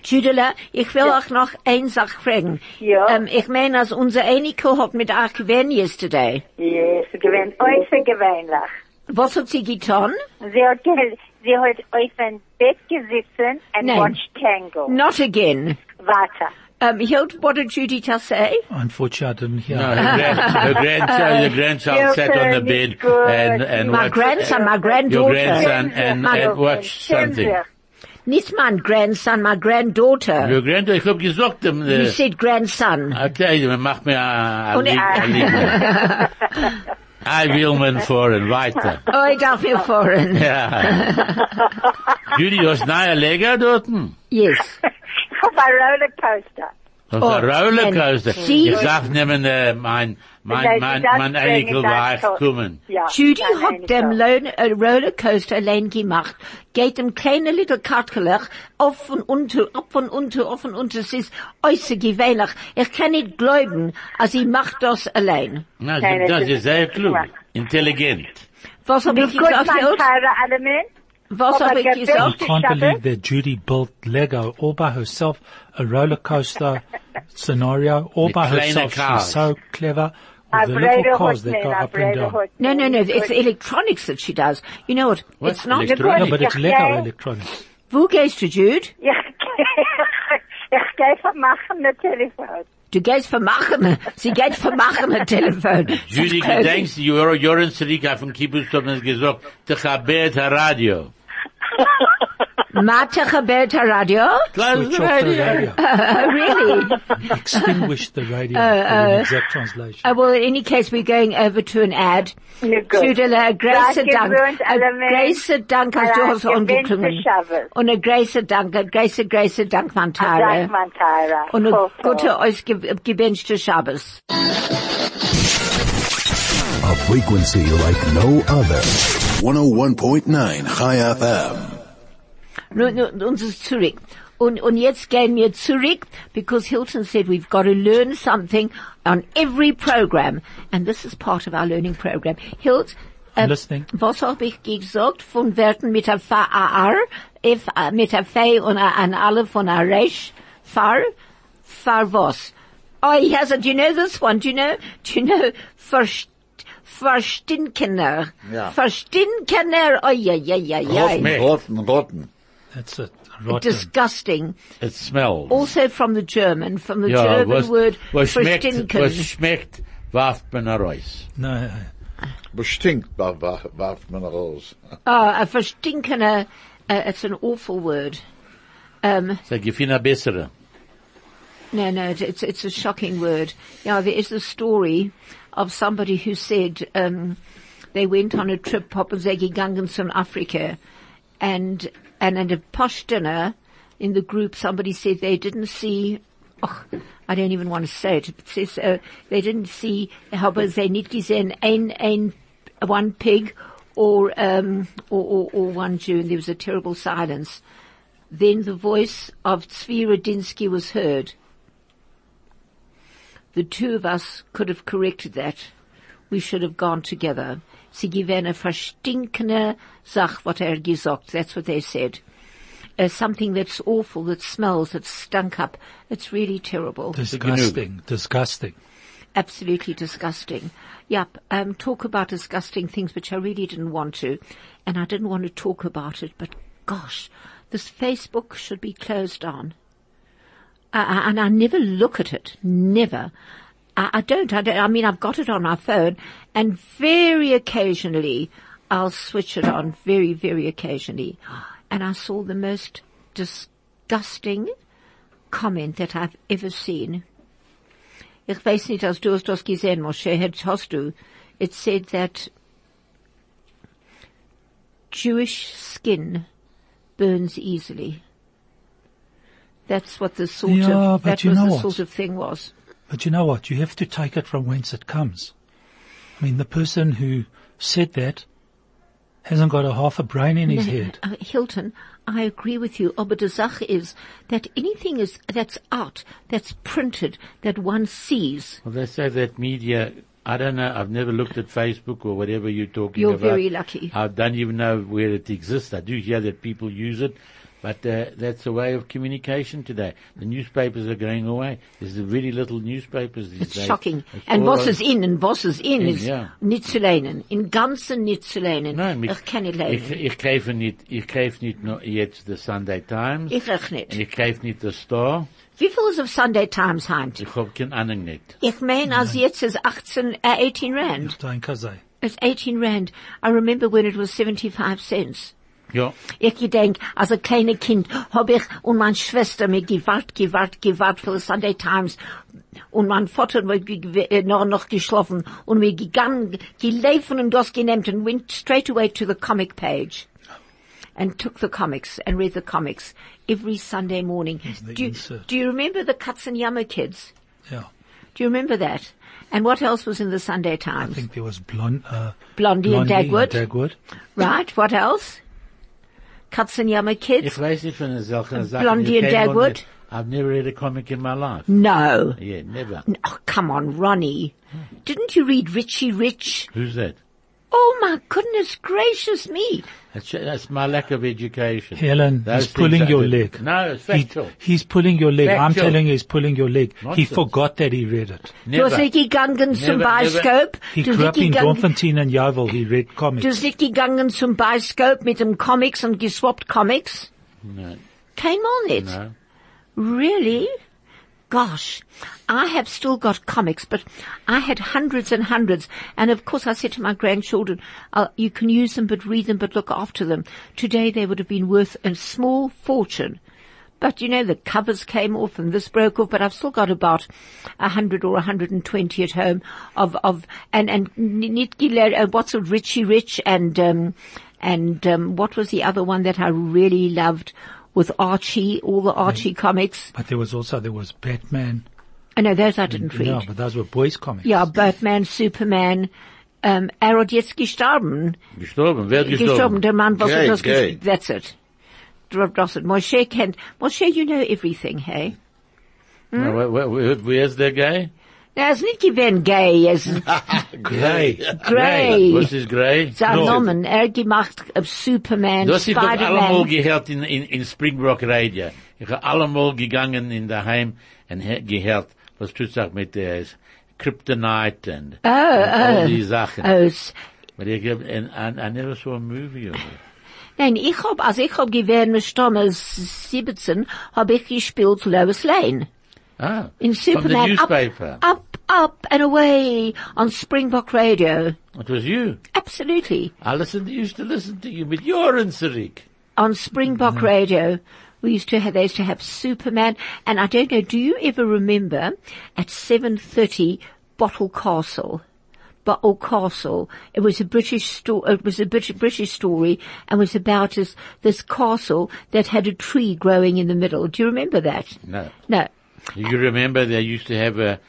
Judela, ich will auch noch eine Sache fragen. Ja. Ähm, ich meine, als unser Eniko hat mit euch gewähnt yesterday. Yes, gewinnt äußerst gewöhnlich. Was hat sie getan? Sie hat, sie hat auf ein Bett gesessen and Nein. watched Tango. Not again. Warte. Um, Hilt, what did Judy just say? Unfortunately, hear. No, her, grand, her grandchild, your sat on the bed and, and My watched, grandson, my your granddaughter. grandson and, My- and watched something. Nicht mein grandson, my granddaughter. Your granddaughter, ich hab gesagt, dem, You äh, said grandson. okay, man macht mir ein Und- Lied. I will man fahren, weiter. Oh, ich darf hier fahren. Ja. Judy, du hast neue Lega dort? Yes. Auf a Rollercoaster. Das ist Oh, ein Rollercoaster. and sie- Ich sag nehmen, äh, eh, mein, mein, Nein, mein, das mein bringen Enkel das war so. kommen. Ja. Judy nein, nein, hat dem nicht Lo- äh, uh, Rollercoaster allein gemacht, geht dem kleine little Kartkelech auf und unter, auf und unter, auf und unter, es ist äußerst gewöhnlich. Ich kann nicht glauben, als sie macht das allein. Na, Nein, das das ist ist sehr klug. Intelligent. Was hab ich gut, gesagt, mein Hilt? Tara Allemann. Was aber hab ich der I gesagt? Beste- can't believe that Judy built Lego all by herself, a roller coaster scenario all by herself. She's so clever A with the little cars hat that go up and down. No, no, no, it's the electronics that she does. You know what? What? It's not, Electronic? No, but it's Ja, Lego electronics. wo gehst du, Jude? Ich, ich gehe vermachen das Telefon. Du gehst vermachen, sie geht vermachen am Telefon. Judy, That's crazy. gedenkst, Jor- Joren Zerika von Kibbutz hat uns gesagt, te chabert ha Radio. Mate gebeld radio? Switch off the radio. Uh, really? Extinguish the radio. Uh, uh, exact translation. Uh, well, in any case, we're going over to an ad. Ja, gut. Tüdele, een große Danke Dank. gewöhnt Een alle große Dank, als du Danke, hast angekommen. gewünschte Shabbos. Und ein großer Dank, ein großer, großer Dank, mein Dank, Tare. mein Tara. Und ein Voll, voll. guter, euch ge- Shabbos. A frequency like no other. 101.9 Chai FM. Nun, nun, uns ist zurück. Und, und jetzt gehen wir zurück, because Hilton said we've got to learn something on every program. And this is part of our learning program. Hilt, I'm listening. was habe ich gesagt von Werten mit der V-A-R, F, äh, mit der F und a- an alle von der Resch, Far, Far was? Oh, he has a, do you know this one? Do you know, do you know, Verst, Verstinkener? Ja. Verstinkener, oh, ja, ja, ja, ja. Rotten, rotten, rotten. That's it. Rotten. Disgusting. It smells. Also from the German, from the Ja, German was, word was schmeckt, verstinken. was schmeckt, warft man raus. No, Bestinkt warf, warf, warf man raus. Ah, a verstinkener, uh, it's an awful word. Um, Sag, ich finde bessere. no, no, it's- it's, it's a shocking word. Yeah, there is a story of somebody who said, um, they went on a trip, Papa sie gegangen zum Afrika, and, and at a posh dinner in the group, somebody said they didn't see, oh, I don't even want to say it. It says, uh, they didn't see, haben sie nicht gesehen, ein, ein, one pig or, um, or, or, or one Jew, and there was a terrible silence. Then the voice of Tzvi Radinsky was heard. The two of us could have corrected that. We should have gone together. Sie gewähren a verstinkene Sach, what er gesagt. That's what they said. Uh, something that's awful, that smells, that stunk up. It's really terrible. disgusting. Disgusting. Absolutely disgusting. Yep. Um, talk about disgusting things, which I really didn't want to, and I didn't want to talk about it. But gosh, this Facebook should be closed down. I, I, and I never look at it. Never. I, I don't. I don't. I mean, I've got it on my phone, and very occasionally I'll switch it on. Very, very occasionally, and I saw the most disgusting comment that I've ever seen. Ich weiß nicht, als du hast das gesehen, Moshe, hast hast du. It said that Jewish skin burns easily. That's what the sort Yeah, of, that was the what? sort of thing was. But you know what? You have to take it from whence it comes. I mean, the person who said that hasn't got a half a brain in his No, head. uh, Hilton, I agree with you. Aber the Sache is that anything is, that's out, that's printed, that one sees, Well, they say that media, I don't know, I've never looked at Facebook or whatever you're talking about. You're very lucky. I don't even know where it exists. I do hear that people use it, but uh, that's a way of communication today. The newspapers are going away. There's really little newspapers these It's days. shocking. It's And all was over- is in and was is in In, is ja. nicht zu lernen. In ganzen nicht zu lernen. Nein, mich, ich kann nicht ich, lernen. ich kaufe nicht, ich kaufe nicht nur jetzt the Sunday Times. Ich auch nicht. Und ich kaufe nicht the Star. Wie viel ist auf Sunday Times heint? Ich hab keine Ahnung nicht. Ich meine, als jetzt ist 18, äh, 18 Rand. Danke sei. It's 18 Rand. I remember when it was 75 cents. Ja. Ich gedenk, als ein kleines Kind hab ich und meine Schwester mir gewart, gewart, gewart für die Sunday Times. Und mein Vater hat mir ge- äh, noch, noch geschlafen und wir gegangen, gelaufen und das genehmt and went straight away to the comic page. And took the comics and read the comics every Sunday morning. Do you, insert. do you remember the Katzenjammer kids? Yeah. Do you remember that? And what else was in the Sunday Times? I think there was blonde, uh, Blondie, and Dagwood. Dagwood. Right, what else? Katzenjammer kids? Ich weiß nicht von solchen Sachen. Blondie and Dagwood? I've never read a comic in my life. No. Yeah, never. Oh, come on, Ronnie. Didn't you read Richie Rich? Who's that? Oh my goodness gracious me. That's, that's my lack of education. Helen, Those he's pulling your leg. No, it's He- factual. he's pulling your leg. I'm telling you, he's pulling your leg. He forgot that he read it. Du hast nicht gegangen zum Never, never. Bioscope. He Du grew hast up in nicht gegangen, Bloemfontein and Yeoville. He read du comics. hast nicht gegangen zum Bioscope mit dem Comics und geswappt Comics? No, Kein Mal nicht. no. Really? Gosh, I have still got comics, but I had hundreds and hundreds. And of course I said to my grandchildren, uh, you can use them, but read them, but look after them. Today they would have been worth a small fortune. But you know, the covers came off and this broke off, but I've still got about a hundred or a hundred and twenty at home of, of, and, and Nitgile, uh, what's it, Richie Rich and, um, and, um, what was the other one that I really loved with Archie, all the Archie comics. But there was also, there was Batman. I know those I didn't read. No, but those were boys comics. Yeah, Batman, Superman, ähm, er hat jetzt gestorben. Gestorben, wer hat Gestorben, gestorben? der Mann, was Gay, das gay. ges- That's it. That's it. Moshe kennt, Moshe, you know everything, hey? Na, wer- wer- wer- Wer ist der Guy? Er ist nicht gewesen gay, er ist Grey. Grey. Was ist Grey? sein No. Namen. Er gemacht Superman, Das ist doch allemal Spider-Man. gehört in, in, in Springbrook Radio. Ich habe allemal gegangen in daheim und he- gehört, was tut sich mit der Kryptonite und, Oh, und all oh. die Sachen. Oh, But ich and, and I never saw a movie of it. Nein, ich hab, als ich hab gewähnt mit Stamme 17, hab ich gespielt Lois Lane. Ah, In from the Superman, up, up, up and away on Springbok Radio. It was you. Absolutely. I listened, used to listen to you with your Zurich. On Springbok Radio, we used to have, they used to have Superman, and I don't know, do you ever remember at 7.30 Bottle Castle? Bottle Castle. It was a British story, it was a British, British story and was about this, this castle that had a tree growing in the middle. Do you remember that? No. No. You remember they used to have a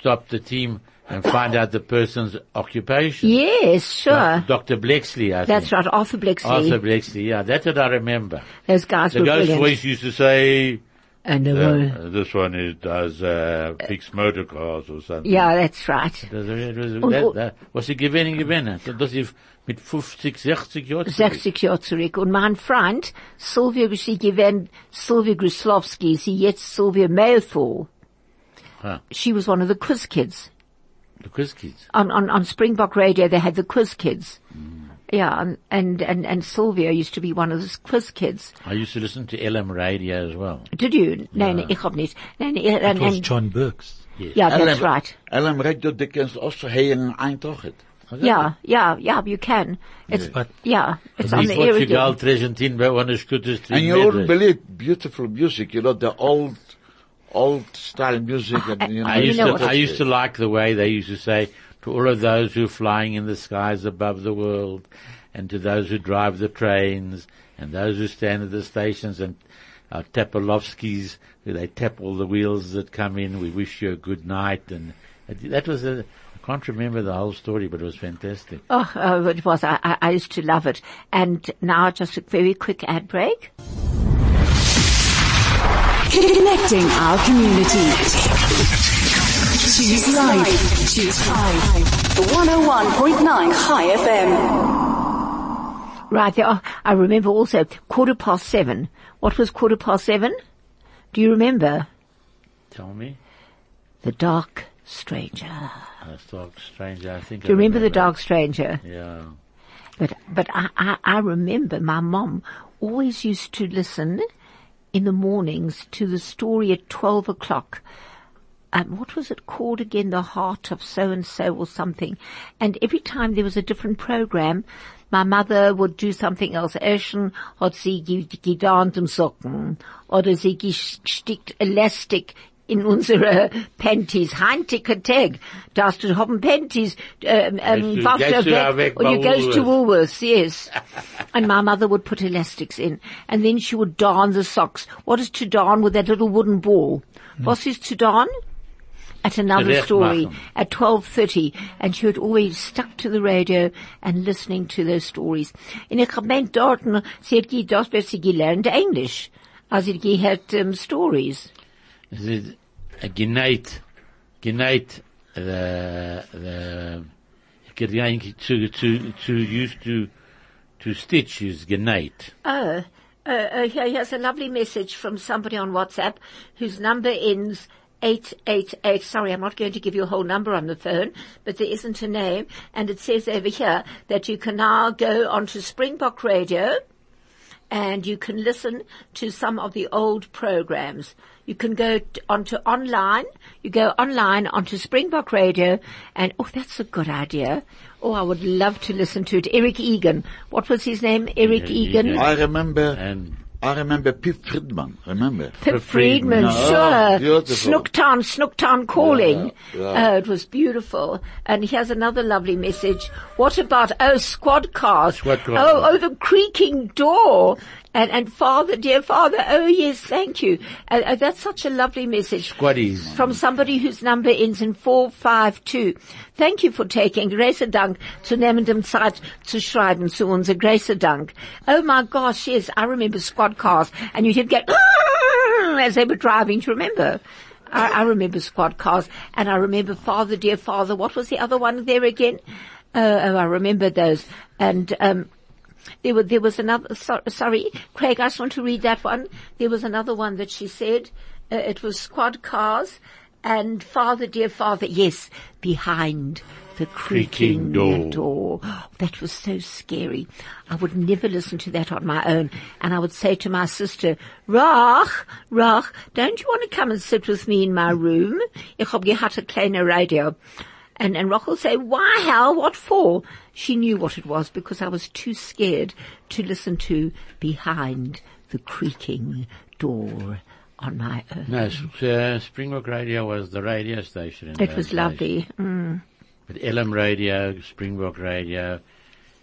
stop the team and find out the person's occupation. Yes, sure. Dr. Blexley, I That's think. right, Arthur Blixley. Arthur Blexley, yeah, that's what I remember. Those guys The were ghost brilliant. voice used to say, And they uh, were- this one is, does, uh, fix motor cars or something. yeah, that's right. Das, das, das, was sie gewinnen, gewinnen. Das ist mit 50, 60 Jahren. zurück. 60 Jahre zurück. Und mein Freund, Sylvia, sie gewinnt, Sylvia Gruslowski, sie jetzt Sylvia Mayfall. Huh. She was one of the quiz kids. The quiz kids. On, on, on Springbok Radio, they had the quiz kids. Mm. Yeah, and, and, and, and Sylvia used to be one of the quiz kids. I used to listen to LM radio as well. Did you? Nein, nee, ich hab nicht. Nein, uh, It and, was and, John Burks. yeah, that's right. LM Radio, die kannst also hören Eintochet. Oh, yeah, yeah, yeah, you can. It's, But- yeah, it's on Wie the air Portugal again. Tresentin bei uns gutes And you wouldn't believe beautiful music, you know, the old, old style music. Ah, and, you know, I You used know to, I used to like the way they used to say to all of those who are flying in the skies above the world, and to those who drive the trains, and those who stand at the stations and uh, Tapalovskis, who they tap all the wheels that come in. We wish you a good night, and that was a. I can't remember the whole story, but it was fantastic. Oh, oh, it was. I, I, I used to love it. And now just a very quick ad break. Connecting our community. Choose life. Choose life. 101.9 Chai FM. Right there. Oh, I remember also quarter past seven. What was quarter past seven? Do you remember? Tell me. The Dark Stranger. I talk stranger. I think. Do you I remember the Dark Stranger? Yeah. But, but I, I, I remember my mom always used to listen in the mornings to the story at 12 o'clock. Um, what was it called again? The Heart of So and So or something. And every time there was a different program, my mother would do something else. Ersten hat sie ge- gedahnt im Socken. Oder sie gestickt Elastic in unsere Panties. Heintige Tag. Darfst du haben Panties, ähm, ähm, Gehst du- warf gehst der du da weg, weg or you go to Woolworths? Yes. and my mother would put elastics in. And then she would darn the socks. What is to darn with that little wooden ball? Hmm. Was is to darn? At another story at 12.30 and she would always stuck to the radio and listening to those stories. In ik gemeint dort, sie hat ge- das besser gelernt Englisch, als sie gehört um, stories. the uh, Gnate, Gnate, the, the, getting to, to, to use to, to stitch is Gnate. Oh, uh, uh, here, here's a lovely message from somebody on WhatsApp whose number ends 888. Sorry, I'm not going to give you a whole number on the phone, but there isn't a name. And it says over here that you can now go onto Springbok Radio and you can listen to some of the old programs. You can go t- onto online. You go online onto Springbok Radio, and oh, that's a good idea. Oh, I would love to listen to it. Eric Egan. What was his name? Eric Egan. Egan. I remember, And I remember Pip Freedman, remember? Pip Freedman. Freedman, sure. beautiful. Snoektown, Snoektown calling. Yeah, yeah. Oh, it was beautiful. And here's another lovely message. What about, oh, squad cars. Squad cars. Oh, oh, the creaking door. And, and father, dear father, oh yes, thank you. Uh, uh, that's such a lovely message. Squaddies. From somebody whose number ends in 452. Thank you for taking Grace Dank zu nehmen dem Zeit zu schreiben zu unser große Dank. Oh my gosh, yes, I remember squad cars and you did get as they were driving, do you remember? I, I remember squad cars and I remember father, dear father, what was the other one there again? Uh, oh, I remember those. And, um, there was, there was another, so, sorry, Craig, I just want to read that one. There was another one that she said, uh, it was squad cars and father, dear father, yes, behind the creaking, Creaking door. door. That was so scary. I would never listen to that on my own. And I would say to my sister, Rach, Rach, don't you want to come and sit with me in my room? Ich hab gehabt a kleine radio. And, and Roch will say, why hell, what for? She knew what it was because I was too scared to listen to behind the creaking door on my own. no, s- uh, Springbok Radio was the radio station. In It those was days. lovely. Mm. With LM Radio, Springbok Radio,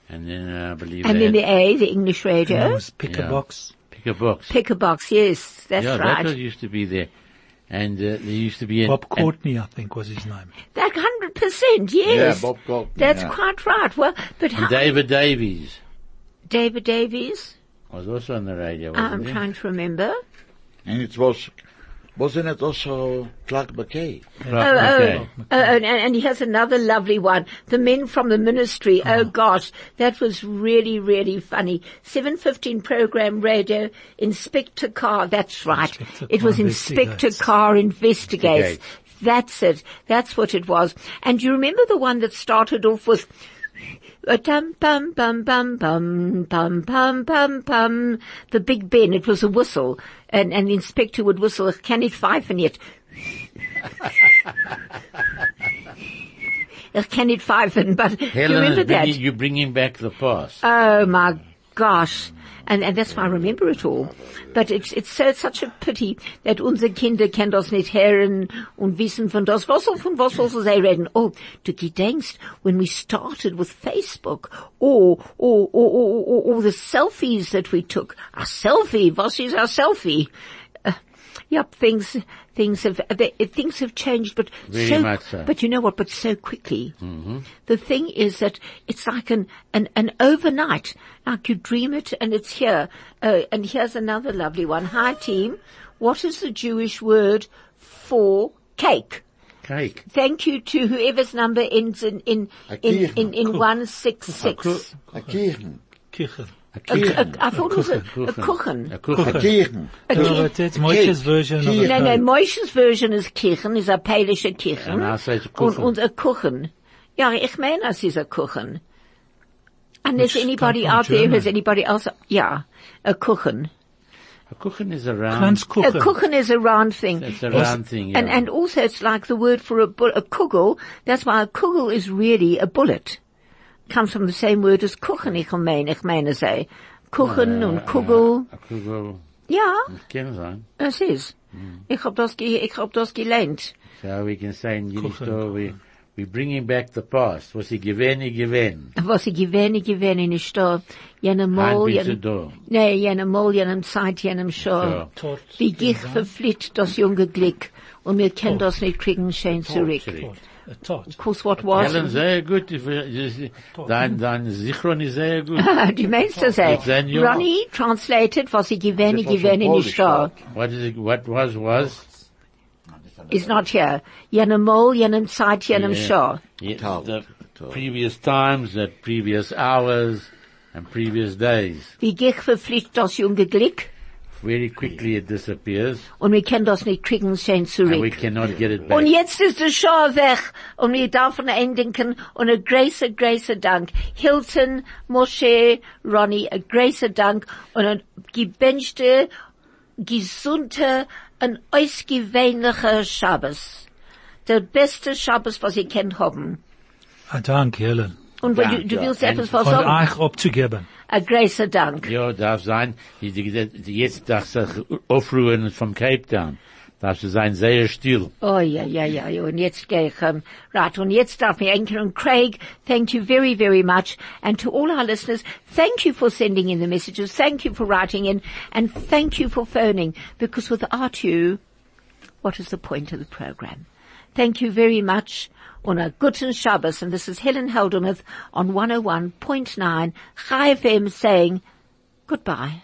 and then uh, I believe And they then the A, the English There radio. was pick a Yeah. box. Pick a Box. Pick a box, yes, that's yeah, right. that was, used to be there. And uh, there used to be an, Bob an- Courtney, I think, was his name. That hundred percent, yes. Yeah, Bob Courtney, That's yeah. quite right. Well, but how, David Davies David Davies? I was also on the radio, wasn't I'm he? trying to remember. And it was, wasn't it also Clark McKay? Oh, oh okay. oh, oh, and, and he has another lovely one. The men from the ministry. Oh uh-huh. gosh, that was really, really funny. 715 program radio, Inspector Carr. That's right. Inspector it was Inspector investigates. Carr investigates. Investigates. That's it. That's what it was. And you remember the one that started off with, a Dum bum bum bum bum bum bum bum bum. The Big Ben. It was a whistle, and and the inspector would whistle. Can it pfeifen yet? Can it nicht pfeifen, but you Helen remember that? bringing, you bringing back the past. Oh my gosh. And, and that's why I remember it all. But it's, it's so, such a pity that unsere Kinder kennen das nicht hören und wissen von das, was, er, von was soll er sie reden. Oh, du gedenkst, when we started with Facebook, or, or, or, or, or, or the selfies that we took. A selfie, was is a selfie? Yep, things, things have, they, things have changed, but Very so, much so. but you know what, but so quickly. Mm-hmm. The thing is that it's like an, an, an overnight, like you dream it and it's here. Uh, and here's another lovely one. Hi team. What is the Jewish word for cake? Cake. Thank you to whoever's number ends in, in, A in, in, in 166. A Kirchen. Kirchen. A- a- I thought it was a, a Kuchen. kuchen. A A Kuchen. A No, but it's Moshe's version of it. No, no, Moishe's version is Kirchen, is a Pälische Kirchen. And I say it's Und, Kuchen. und a Kuchen. Ja, ich meine, es ist a Kuchen. And is anybody come from out there, German. has anybody else, yeah, a Kuchen. A Kuchen is a round. A Kranzkuchen. Kuchen is a round thing. It's a round thing, yeah. And, and also it's like the word for a, bu- a kugel. That's why a kugel is really a bullet. Comes from the same word as Kuchen, ich meine, ich meine say. Kuchen und Kugel. A Kugel. Ja, Das kann sein. es ist. Mm. Ich hab das, ge ich hab das gelernt. So we can say in Yiddish, Kuchen, so we, we bringing back the past. Was he gewähne, gewähne. Was ich gewähne, gewäne nicht da. Jenem Mal, Ein bisschen jenem, da. nee, jenem Mal, jenem Zeit, jenem Show. Ja. Tot. Wie ich verflitt das junge Glück. Und wir können das nicht kriegen, schön zurück. Zurück. Tot. Of course, what was? Helen, sehr gut. Ich will- ich- Dein, dein Sichron ist sehr gut. Du meinst das, ey? It's then you- Ronnie translated, was ich gewähne, Das war gewäne schon nicht da. Polish, What is it, what was, was? Is not here. Jenem Mal, jenem Zeit, jenem Yeah. Show. Yeah, Tal. the Tal. previous times, the previous hours, and previous days. Wie ich verflitt das junge Glück? Very quickly it disappears, Und wir können das nicht kriegen, schön and we cannot get it back. Und jetzt ist der Show weg. Und wir dürfen eindenken und ein großer, großer Dank. Hilton, Moshe, Ronnie, ein großer Dank und ein gebenchte, gesunde und ausgewöhnlicher Schabbos. Der beste Schabbos, was ihr kennt haben. Ah, Danke, Helen. Und wenn du, du willst etwas was Von euch abzugeben. Ein großer Dank. Ja, darf sein. Jetzt darf sich aufruhen vom Cape Town. Darf sie sein sehr still. Oh, ja, ja, ja, ja. Und jetzt gehe ich, um, right. Und jetzt darf mir Enkel und Craig, thank you very, very much. And to all our listeners, thank you for sending in the messages. Thank you for writing in. And thank you for phoning. Because without you, what is the point of the program? Thank you very much. On a guten Shabbos. And this is Helen Heldermuth on 101.9 Chai FM saying goodbye.